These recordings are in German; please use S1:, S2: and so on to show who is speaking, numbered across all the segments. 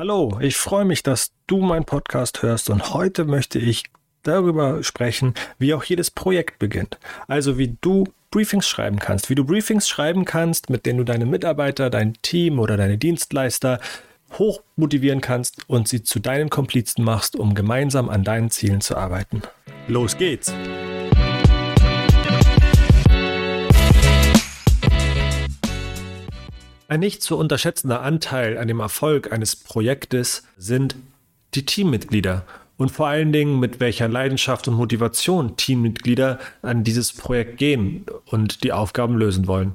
S1: Hallo, ich freue mich, dass du meinen Podcast hörst und heute möchte ich darüber sprechen, wie auch jedes Projekt beginnt. Also wie du Briefings schreiben kannst, wie du Briefings schreiben kannst, mit denen du deine Mitarbeiter, dein Team oder deine Dienstleister hoch motivieren kannst und sie zu deinen Komplizen machst, um gemeinsam an deinen Zielen zu arbeiten. Los geht's! Ein nicht zu unterschätzender Anteil an dem Erfolg eines Projektes sind die Teammitglieder und vor allen Dingen mit welcher Leidenschaft und Motivation Teammitglieder an dieses Projekt gehen und die Aufgaben lösen wollen.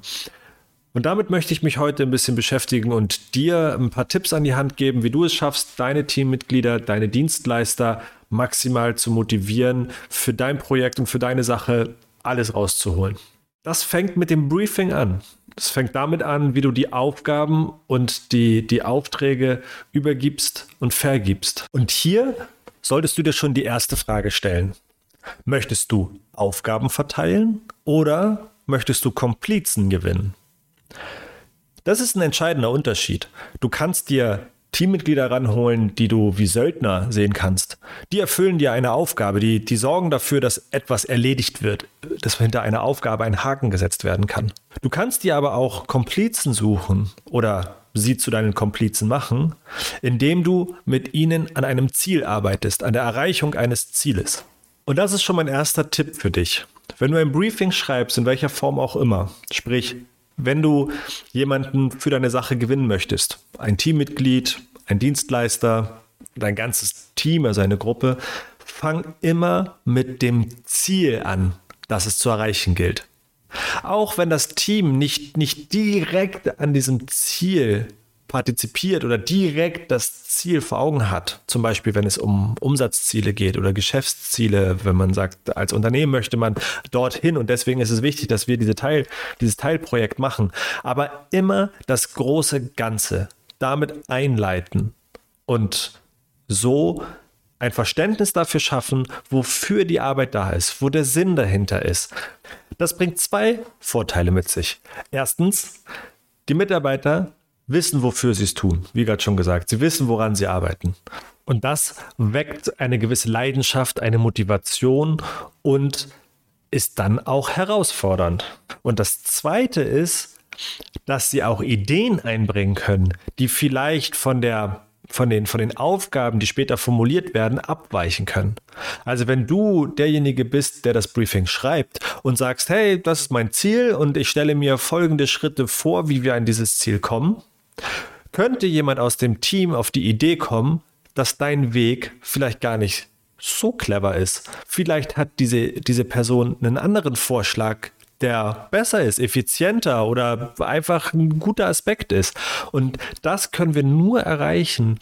S1: Und damit möchte ich mich heute ein bisschen beschäftigen und dir ein paar Tipps an die Hand geben, wie du es schaffst, deine Teammitglieder, deine Dienstleister maximal zu motivieren, für dein Projekt und für deine Sache alles rauszuholen. Das fängt mit dem Briefing an. Es fängt damit an, wie du die Aufgaben und die, die Aufträge übergibst und vergibst. Und hier solltest du dir schon die erste Frage stellen. Möchtest du Aufgaben verteilen oder möchtest du Komplizen gewinnen? Das ist ein entscheidender Unterschied. Du kannst dir Teammitglieder ranholen, die du wie Söldner sehen kannst. Die erfüllen dir eine Aufgabe, die, die sorgen dafür, dass etwas erledigt wird, dass hinter einer Aufgabe ein Haken gesetzt werden kann. Du kannst dir aber auch Komplizen suchen oder sie zu deinen Komplizen machen, indem du mit ihnen an einem Ziel arbeitest, an der Erreichung eines Zieles. Und das ist schon mein erster Tipp für dich. Wenn du ein Briefing schreibst, in welcher Form auch immer, sprich wenn du jemanden für deine Sache gewinnen möchtest, ein Teammitglied, ein Dienstleister, dein ganzes Team, also eine Gruppe, fang immer mit dem Ziel an, das es zu erreichen gilt. Auch wenn das Team nicht, nicht direkt an diesem Ziel partizipiert oder direkt das Ziel vor Augen hat, zum Beispiel wenn es um Umsatzziele geht oder Geschäftsziele, wenn man sagt, als Unternehmen möchte man dorthin und deswegen ist es wichtig, dass wir diese Teil, dieses Teilprojekt machen, aber immer das große Ganze damit einleiten und so ein Verständnis dafür schaffen, wofür die Arbeit da ist, wo der Sinn dahinter ist. Das bringt zwei Vorteile mit sich. Erstens, die Mitarbeiter wissen, wofür sie es tun. Wie gerade schon gesagt, sie wissen, woran sie arbeiten. Und das weckt eine gewisse Leidenschaft, eine Motivation und ist dann auch herausfordernd. Und das Zweite ist, dass sie auch Ideen einbringen können, die vielleicht von der von den, von den Aufgaben, die später formuliert werden, abweichen können. Also wenn du derjenige bist, der das Briefing schreibt und sagst, hey, das ist mein Ziel und ich stelle mir folgende Schritte vor, wie wir an dieses Ziel kommen, könnte jemand aus dem Team auf die Idee kommen, dass dein Weg vielleicht gar nicht so clever ist. Vielleicht hat diese, diese Person einen anderen Vorschlag, der besser ist, effizienter oder einfach ein guter Aspekt ist. Und das können wir nur erreichen,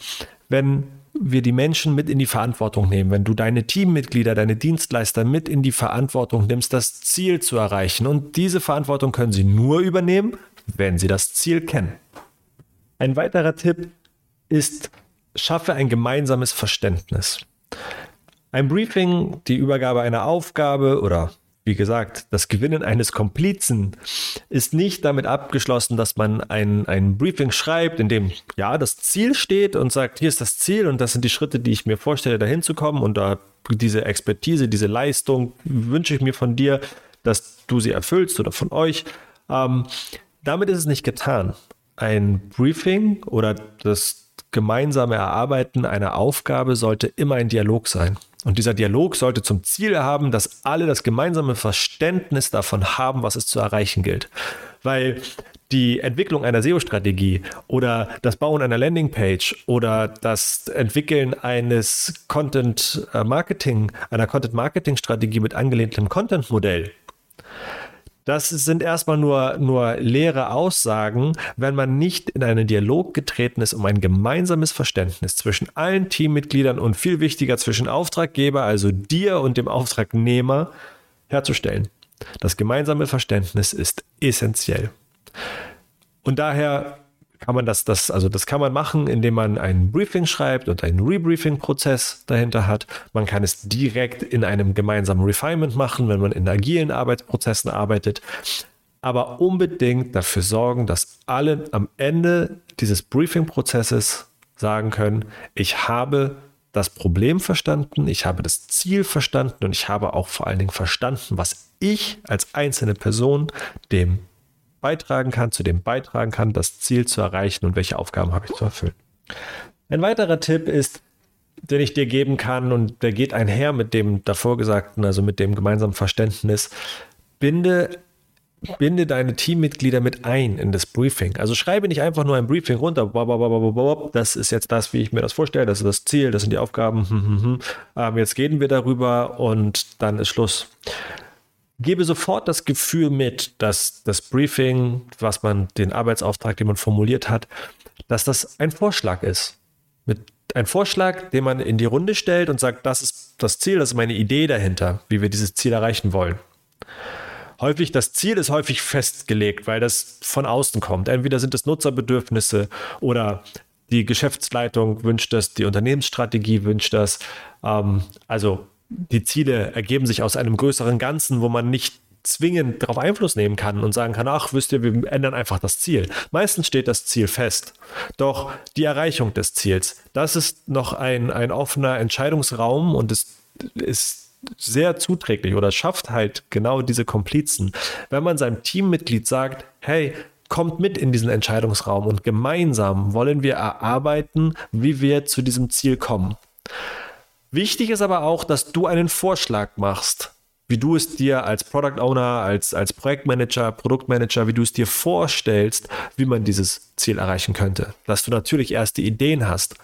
S1: wenn wir die Menschen mit in die Verantwortung nehmen, wenn du deine Teammitglieder, deine Dienstleister mit in die Verantwortung nimmst, das Ziel zu erreichen. Und diese Verantwortung können sie nur übernehmen, wenn sie das Ziel kennen. Ein weiterer Tipp ist, schaffe ein gemeinsames Verständnis. Ein Briefing, die Übergabe einer Aufgabe oder wie gesagt, das Gewinnen eines Komplizen ist nicht damit abgeschlossen, dass man ein, ein Briefing schreibt, in dem ja das Ziel steht und sagt, hier ist das Ziel und das sind die Schritte, die ich mir vorstelle, dahin zu kommen und da diese Expertise, diese Leistung wünsche ich mir von dir, dass du sie erfüllst oder von euch. Ähm, damit ist es nicht getan ein Briefing oder das gemeinsame Erarbeiten einer Aufgabe sollte immer ein Dialog sein. Und dieser Dialog sollte zum Ziel haben, dass alle das gemeinsame Verständnis davon haben, was es zu erreichen gilt. Weil die Entwicklung einer SEO-Strategie oder das Bauen einer Landingpage oder das Entwickeln eines Content-Marketing, einer Content-Marketing-Strategie mit angelehntem Content-Modell das sind erstmal nur, nur leere Aussagen, wenn man nicht in einen Dialog getreten ist, um ein gemeinsames Verständnis zwischen allen Teammitgliedern und viel wichtiger zwischen Auftraggeber, also dir und dem Auftragnehmer, herzustellen. Das gemeinsame Verständnis ist essentiell. Und daher kann man das, das, also das kann man machen, indem man ein Briefing schreibt und einen Rebriefing-Prozess dahinter hat. Man kann es direkt in einem gemeinsamen Refinement machen, wenn man in agilen Arbeitsprozessen arbeitet. Aber unbedingt dafür sorgen, dass alle am Ende dieses Briefing-Prozesses sagen können, ich habe das Problem verstanden, ich habe das Ziel verstanden und ich habe auch vor allen Dingen verstanden, was ich als einzelne Person dem beitragen kann, zu dem beitragen kann, das Ziel zu erreichen und welche Aufgaben habe ich zu erfüllen. Ein weiterer Tipp ist, den ich dir geben kann und der geht einher mit dem davor gesagten, also mit dem gemeinsamen Verständnis, binde binde deine Teammitglieder mit ein in das Briefing. Also schreibe nicht einfach nur ein Briefing runter. Das ist jetzt das, wie ich mir das vorstelle. Das ist das Ziel, das sind die Aufgaben. Hm, hm, hm. Ähm, jetzt reden wir darüber und dann ist Schluss. Gebe sofort das Gefühl mit, dass das Briefing, was man, den Arbeitsauftrag, den man formuliert hat, dass das ein Vorschlag ist. Mit ein Vorschlag, den man in die Runde stellt und sagt, das ist das Ziel, das ist meine Idee dahinter, wie wir dieses Ziel erreichen wollen häufig, das Ziel ist häufig festgelegt, weil das von außen kommt. Entweder sind es Nutzerbedürfnisse oder die Geschäftsleitung wünscht das, die Unternehmensstrategie wünscht das. Ähm, also die Ziele ergeben sich aus einem größeren Ganzen, wo man nicht zwingend darauf Einfluss nehmen kann und sagen kann, ach, wisst ihr, wir ändern einfach das Ziel. Meistens steht das Ziel fest. Doch die Erreichung des Ziels, das ist noch ein, ein offener Entscheidungsraum und es ist sehr zuträglich oder schafft halt genau diese Komplizen, wenn man seinem Teammitglied sagt, hey, kommt mit in diesen Entscheidungsraum und gemeinsam wollen wir erarbeiten, wie wir zu diesem Ziel kommen. Wichtig ist aber auch, dass du einen Vorschlag machst, wie du es dir als Product Owner, als, als Projektmanager, Produktmanager, wie du es dir vorstellst, wie man dieses Ziel erreichen könnte. Dass du natürlich erste Ideen hast.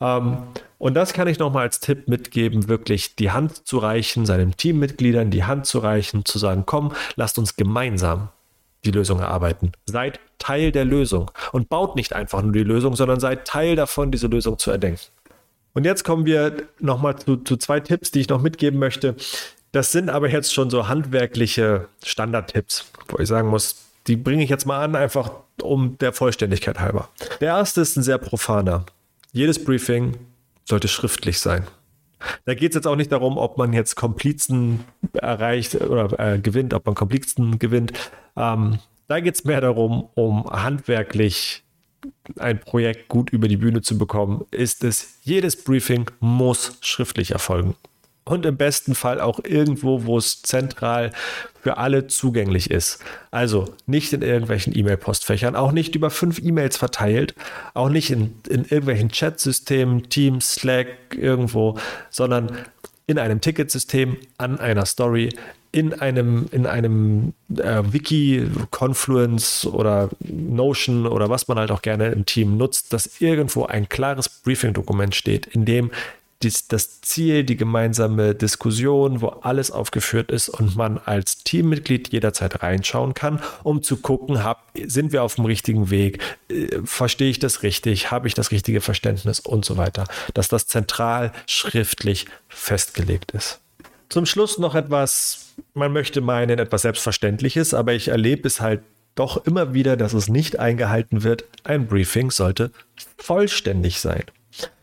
S1: Ähm, und das kann ich nochmal als Tipp mitgeben, wirklich die Hand zu reichen, seinen Teammitgliedern die Hand zu reichen, zu sagen, komm, lasst uns gemeinsam die Lösung erarbeiten. Seid Teil der Lösung und baut nicht einfach nur die Lösung, sondern seid Teil davon, diese Lösung zu erdenken. Und jetzt kommen wir nochmal zu, zu zwei Tipps, die ich noch mitgeben möchte. Das sind aber jetzt schon so handwerkliche Standardtipps, wo ich sagen muss, die bringe ich jetzt mal an, einfach um der Vollständigkeit halber. Der erste ist ein sehr profaner. Jedes Briefing sollte schriftlich sein. Da geht es jetzt auch nicht darum, ob man jetzt Komplizen erreicht oder äh, gewinnt, ob man Komplizen gewinnt. Ähm, da geht es mehr darum, um handwerklich ein Projekt gut über die Bühne zu bekommen, ist es, jedes Briefing muss schriftlich erfolgen und im besten Fall auch irgendwo, wo es zentral für alle zugänglich ist. Also nicht in irgendwelchen E-Mail-Postfächern, auch nicht über fünf E-Mails verteilt, auch nicht in, in irgendwelchen Chat-Systemen, Teams, Slack, irgendwo, sondern in einem Ticketsystem, an einer Story, in einem, in einem äh, Wiki, Confluence oder Notion oder was man halt auch gerne im Team nutzt, dass irgendwo ein klares Briefing-Dokument steht, in dem dies, das Ziel, die gemeinsame Diskussion, wo alles aufgeführt ist und man als Teammitglied jederzeit reinschauen kann, um zu gucken, hab, sind wir auf dem richtigen Weg, äh, verstehe ich das richtig, habe ich das richtige Verständnis und so weiter, dass das zentral schriftlich festgelegt ist. Zum Schluss noch etwas, man möchte meinen, etwas Selbstverständliches, aber ich erlebe es halt doch immer wieder, dass es nicht eingehalten wird. Ein Briefing sollte vollständig sein.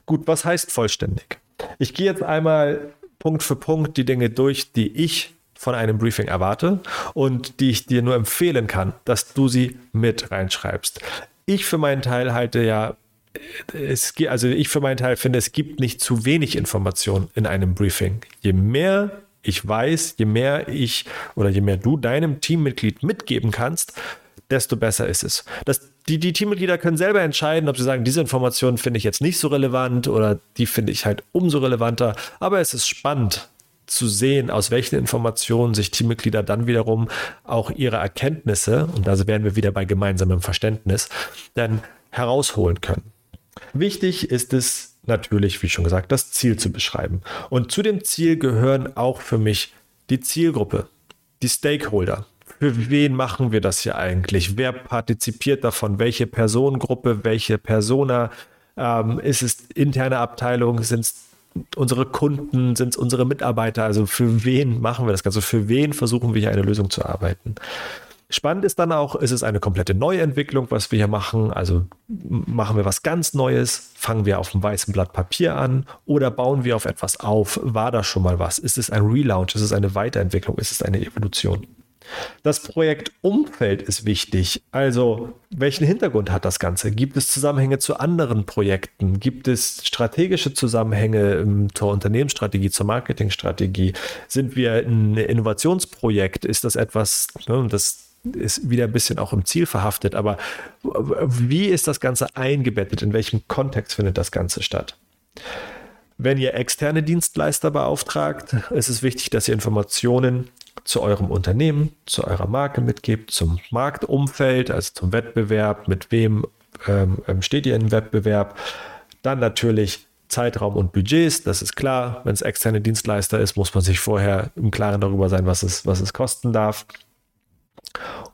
S1: Gut, was heißt vollständig? Ich gehe jetzt einmal Punkt für Punkt die Dinge durch, die ich von einem Briefing erwarte und die ich dir nur empfehlen kann, dass du sie mit reinschreibst. Ich für meinen Teil halte ja, es, also ich für meinen Teil finde, es gibt nicht zu wenig Information in einem Briefing. Je mehr ich weiß, je mehr ich oder je mehr du deinem Teammitglied mitgeben kannst, desto besser ist es. Das, die, die Teammitglieder können selber entscheiden, ob sie sagen, diese Informationen finde ich jetzt nicht so relevant oder die finde ich halt umso relevanter. Aber es ist spannend zu sehen, aus welchen Informationen sich Teammitglieder dann wiederum auch ihre Erkenntnisse, und da wären wir wieder bei gemeinsamem Verständnis, dann herausholen können. Wichtig ist es natürlich, wie schon gesagt, das Ziel zu beschreiben. Und zu dem Ziel gehören auch für mich die Zielgruppe, die Stakeholder für wen machen wir das hier eigentlich? Wer partizipiert davon? Welche Personengruppe, welche Persona? Ähm, ist es interne Abteilung? Sind es unsere Kunden? Sind es unsere Mitarbeiter? Also für wen machen wir das Ganze? Für wen versuchen wir hier eine Lösung zu arbeiten? Spannend ist dann auch, ist es eine komplette Neuentwicklung, was wir hier machen? Also machen wir was ganz Neues? Fangen wir auf einem weißen Blatt Papier an oder bauen wir auf etwas auf? War da schon mal was? Ist es ein Relaunch? Ist es eine Weiterentwicklung? Ist es eine Evolution? Das Projektumfeld ist wichtig. Also, welchen Hintergrund hat das Ganze? Gibt es Zusammenhänge zu anderen Projekten? Gibt es strategische Zusammenhänge zur Unternehmensstrategie, zur Marketingstrategie? Sind wir ein Innovationsprojekt? Ist das etwas, ne, das ist wieder ein bisschen auch im Ziel verhaftet, aber wie ist das Ganze eingebettet? In welchem Kontext findet das Ganze statt? Wenn ihr externe Dienstleister beauftragt, ist es wichtig, dass ihr Informationen zu eurem Unternehmen, zu eurer Marke mitgebt, zum Marktumfeld, also zum Wettbewerb, mit wem ähm, ähm, steht ihr im Wettbewerb. Dann natürlich Zeitraum und Budgets, das ist klar. Wenn es externe Dienstleister ist, muss man sich vorher im Klaren darüber sein, was es, was es kosten darf.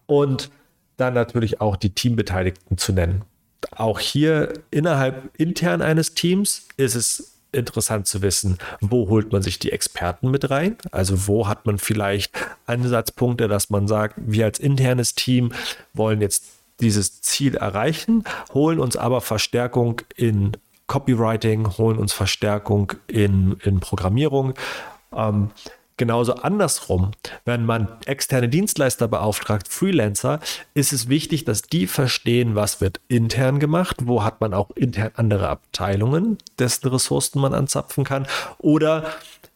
S1: Und dann natürlich auch die Teambeteiligten zu nennen. Auch hier innerhalb intern eines Teams ist es interessant zu wissen, wo holt man sich die Experten mit rein? Also wo hat man vielleicht Ansatzpunkte, dass man sagt, wir als internes Team wollen jetzt dieses Ziel erreichen, holen uns aber Verstärkung in Copywriting, holen uns Verstärkung in, in Programmierung. Ähm, Genauso andersrum, wenn man externe Dienstleister beauftragt, Freelancer, ist es wichtig, dass die verstehen, was wird intern gemacht, wo hat man auch intern andere Abteilungen, dessen Ressourcen man anzapfen kann, oder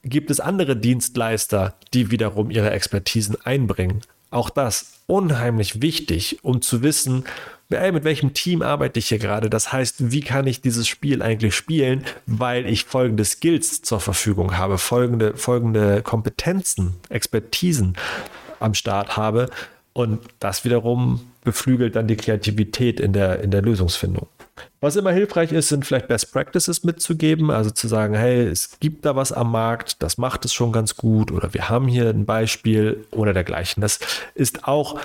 S1: gibt es andere Dienstleister, die wiederum ihre Expertisen einbringen. Auch das unheimlich wichtig, um zu wissen, ey, mit welchem Team arbeite ich hier gerade. Das heißt, wie kann ich dieses Spiel eigentlich spielen, weil ich folgende Skills zur Verfügung habe, folgende, folgende Kompetenzen, Expertisen am Start habe. Und das wiederum beflügelt dann die Kreativität in der, in der Lösungsfindung. Was immer hilfreich ist, sind vielleicht Best Practices mitzugeben, also zu sagen, hey, es gibt da was am Markt, das macht es schon ganz gut oder wir haben hier ein Beispiel oder dergleichen. Das ist auch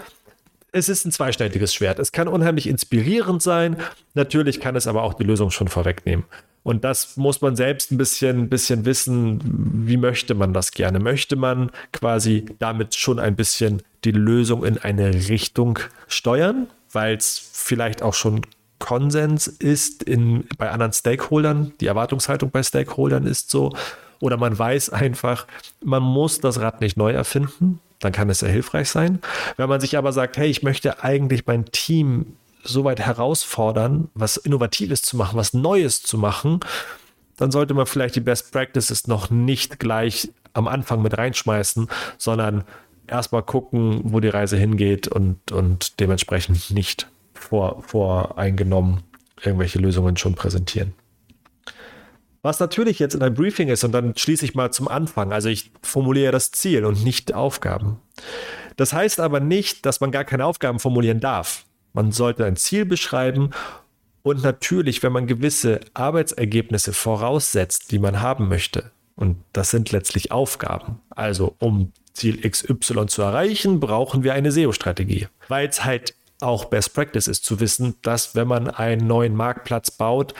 S1: es ist ein zweischneidiges Schwert. Es kann unheimlich inspirierend sein. Natürlich kann es aber auch die Lösung schon vorwegnehmen. Und das muss man selbst ein bisschen, bisschen wissen, wie möchte man das gerne? Möchte man quasi damit schon ein bisschen die Lösung in eine Richtung steuern, weil es vielleicht auch schon Konsens ist in, bei anderen Stakeholdern, die Erwartungshaltung bei Stakeholdern ist so, oder man weiß einfach, man muss das Rad nicht neu erfinden, dann kann es sehr hilfreich sein. Wenn man sich aber sagt, hey, ich möchte eigentlich mein Team so weit herausfordern, was Innovatives zu machen, was Neues zu machen, dann sollte man vielleicht die Best Practices noch nicht gleich am Anfang mit reinschmeißen, sondern erstmal gucken, wo die Reise hingeht und, und dementsprechend nicht vor, voreingenommen irgendwelche Lösungen schon präsentieren. Was natürlich jetzt in einem Briefing ist, und dann schließe ich mal zum Anfang. Also ich formuliere das Ziel und nicht Aufgaben. Das heißt aber nicht, dass man gar keine Aufgaben formulieren darf. Man sollte ein Ziel beschreiben und natürlich, wenn man gewisse Arbeitsergebnisse voraussetzt, die man haben möchte, und das sind letztlich Aufgaben. Also um Ziel XY zu erreichen, brauchen wir eine SEO-Strategie, weil es halt auch Best Practice ist zu wissen, dass wenn man einen neuen Marktplatz baut,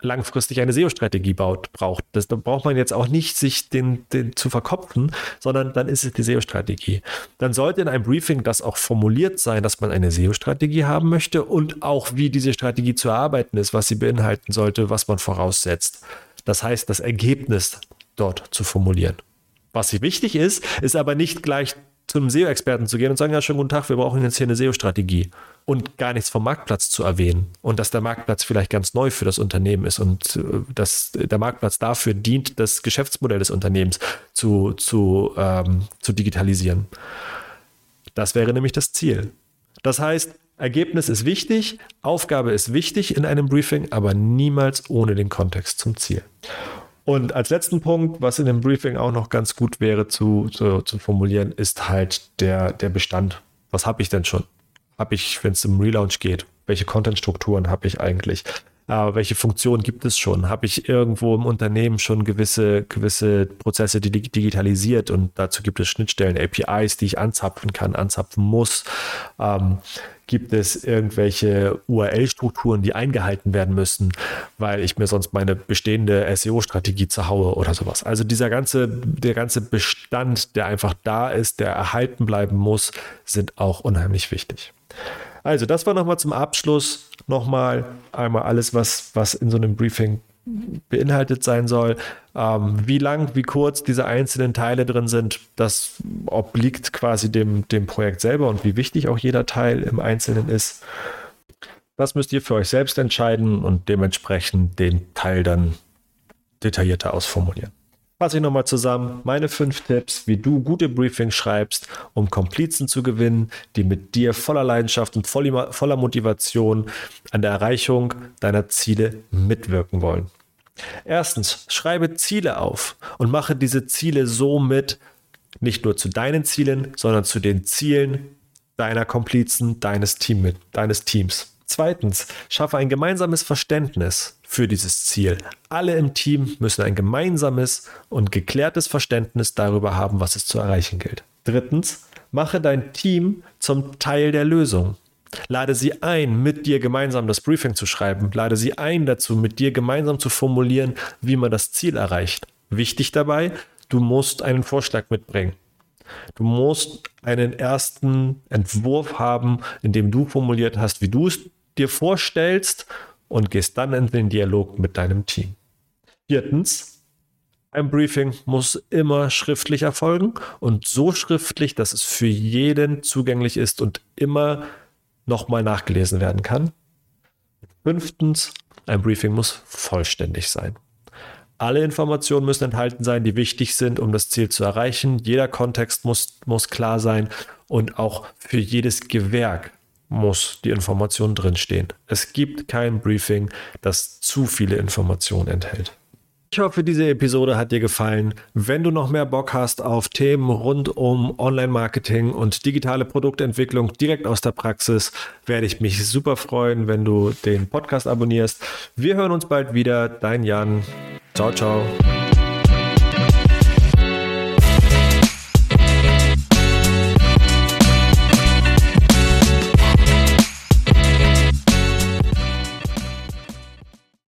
S1: langfristig eine SEO-Strategie baut, braucht. Das, da braucht man jetzt auch nicht sich den, den zu verkopfen, sondern dann ist es die SEO-Strategie. Dann sollte in einem Briefing das auch formuliert sein, dass man eine SEO-Strategie haben möchte und auch wie diese Strategie zu erarbeiten ist, was sie beinhalten sollte, was man voraussetzt. Das heißt, das Ergebnis dort zu formulieren. Was wichtig ist, ist aber nicht gleich zu einem SEO-Experten zu gehen und sagen, ja, schönen guten Tag, wir brauchen jetzt hier eine SEO-Strategie und gar nichts vom Marktplatz zu erwähnen und dass der Marktplatz vielleicht ganz neu für das Unternehmen ist und äh, dass der Marktplatz dafür dient, das Geschäftsmodell des Unternehmens zu, zu, ähm, zu digitalisieren. Das wäre nämlich das Ziel. Das heißt, Ergebnis ist wichtig, Aufgabe ist wichtig in einem Briefing, aber niemals ohne den Kontext zum Ziel. Und als letzten Punkt, was in dem Briefing auch noch ganz gut wäre zu, zu, zu formulieren, ist halt der, der Bestand. Was habe ich denn schon? Habe ich, wenn es im Relaunch geht, welche Content-Strukturen habe ich eigentlich? Äh, welche Funktionen gibt es schon? Habe ich irgendwo im Unternehmen schon gewisse, gewisse Prozesse digitalisiert und dazu gibt es Schnittstellen, APIs, die ich anzapfen kann, anzapfen muss? Ähm, Gibt es irgendwelche URL-Strukturen, die eingehalten werden müssen, weil ich mir sonst meine bestehende SEO-Strategie zerhaue oder sowas? Also dieser ganze, der ganze Bestand, der einfach da ist, der erhalten bleiben muss, sind auch unheimlich wichtig. Also, das war nochmal zum Abschluss nochmal einmal alles, was, was in so einem Briefing beinhaltet sein soll. Ähm, wie lang, wie kurz diese einzelnen Teile drin sind, das obliegt quasi dem, dem Projekt selber und wie wichtig auch jeder Teil im Einzelnen ist. Das müsst ihr für euch selbst entscheiden und dementsprechend den Teil dann detaillierter ausformulieren. Fasse ich nochmal zusammen. Meine fünf Tipps, wie du gute Briefings schreibst, um Komplizen zu gewinnen, die mit dir voller Leidenschaft und voller Motivation an der Erreichung deiner Ziele mitwirken wollen. Erstens, schreibe Ziele auf und mache diese Ziele so mit, nicht nur zu deinen Zielen, sondern zu den Zielen deiner Komplizen, deines, Team, deines Teams. Zweitens, schaffe ein gemeinsames Verständnis für dieses Ziel. Alle im Team müssen ein gemeinsames und geklärtes Verständnis darüber haben, was es zu erreichen gilt. Drittens, mache dein Team zum Teil der Lösung. Lade sie ein, mit dir gemeinsam das Briefing zu schreiben. Lade sie ein dazu, mit dir gemeinsam zu formulieren, wie man das Ziel erreicht. Wichtig dabei, du musst einen Vorschlag mitbringen. Du musst einen ersten Entwurf haben, in dem du formuliert hast, wie du es dir vorstellst und gehst dann in den Dialog mit deinem Team. Viertens, ein Briefing muss immer schriftlich erfolgen und so schriftlich, dass es für jeden zugänglich ist und immer nochmal nachgelesen werden kann. Fünftens, ein Briefing muss vollständig sein. Alle Informationen müssen enthalten sein, die wichtig sind, um das Ziel zu erreichen. Jeder Kontext muss, muss klar sein und auch für jedes Gewerk muss die Information drinstehen. Es gibt kein Briefing, das zu viele Informationen enthält. Ich hoffe, diese Episode hat dir gefallen. Wenn du noch mehr Bock hast auf Themen rund um Online-Marketing und digitale Produktentwicklung direkt aus der Praxis, werde ich mich super freuen, wenn du den Podcast abonnierst. Wir hören uns bald wieder. Dein Jan. Ciao, ciao.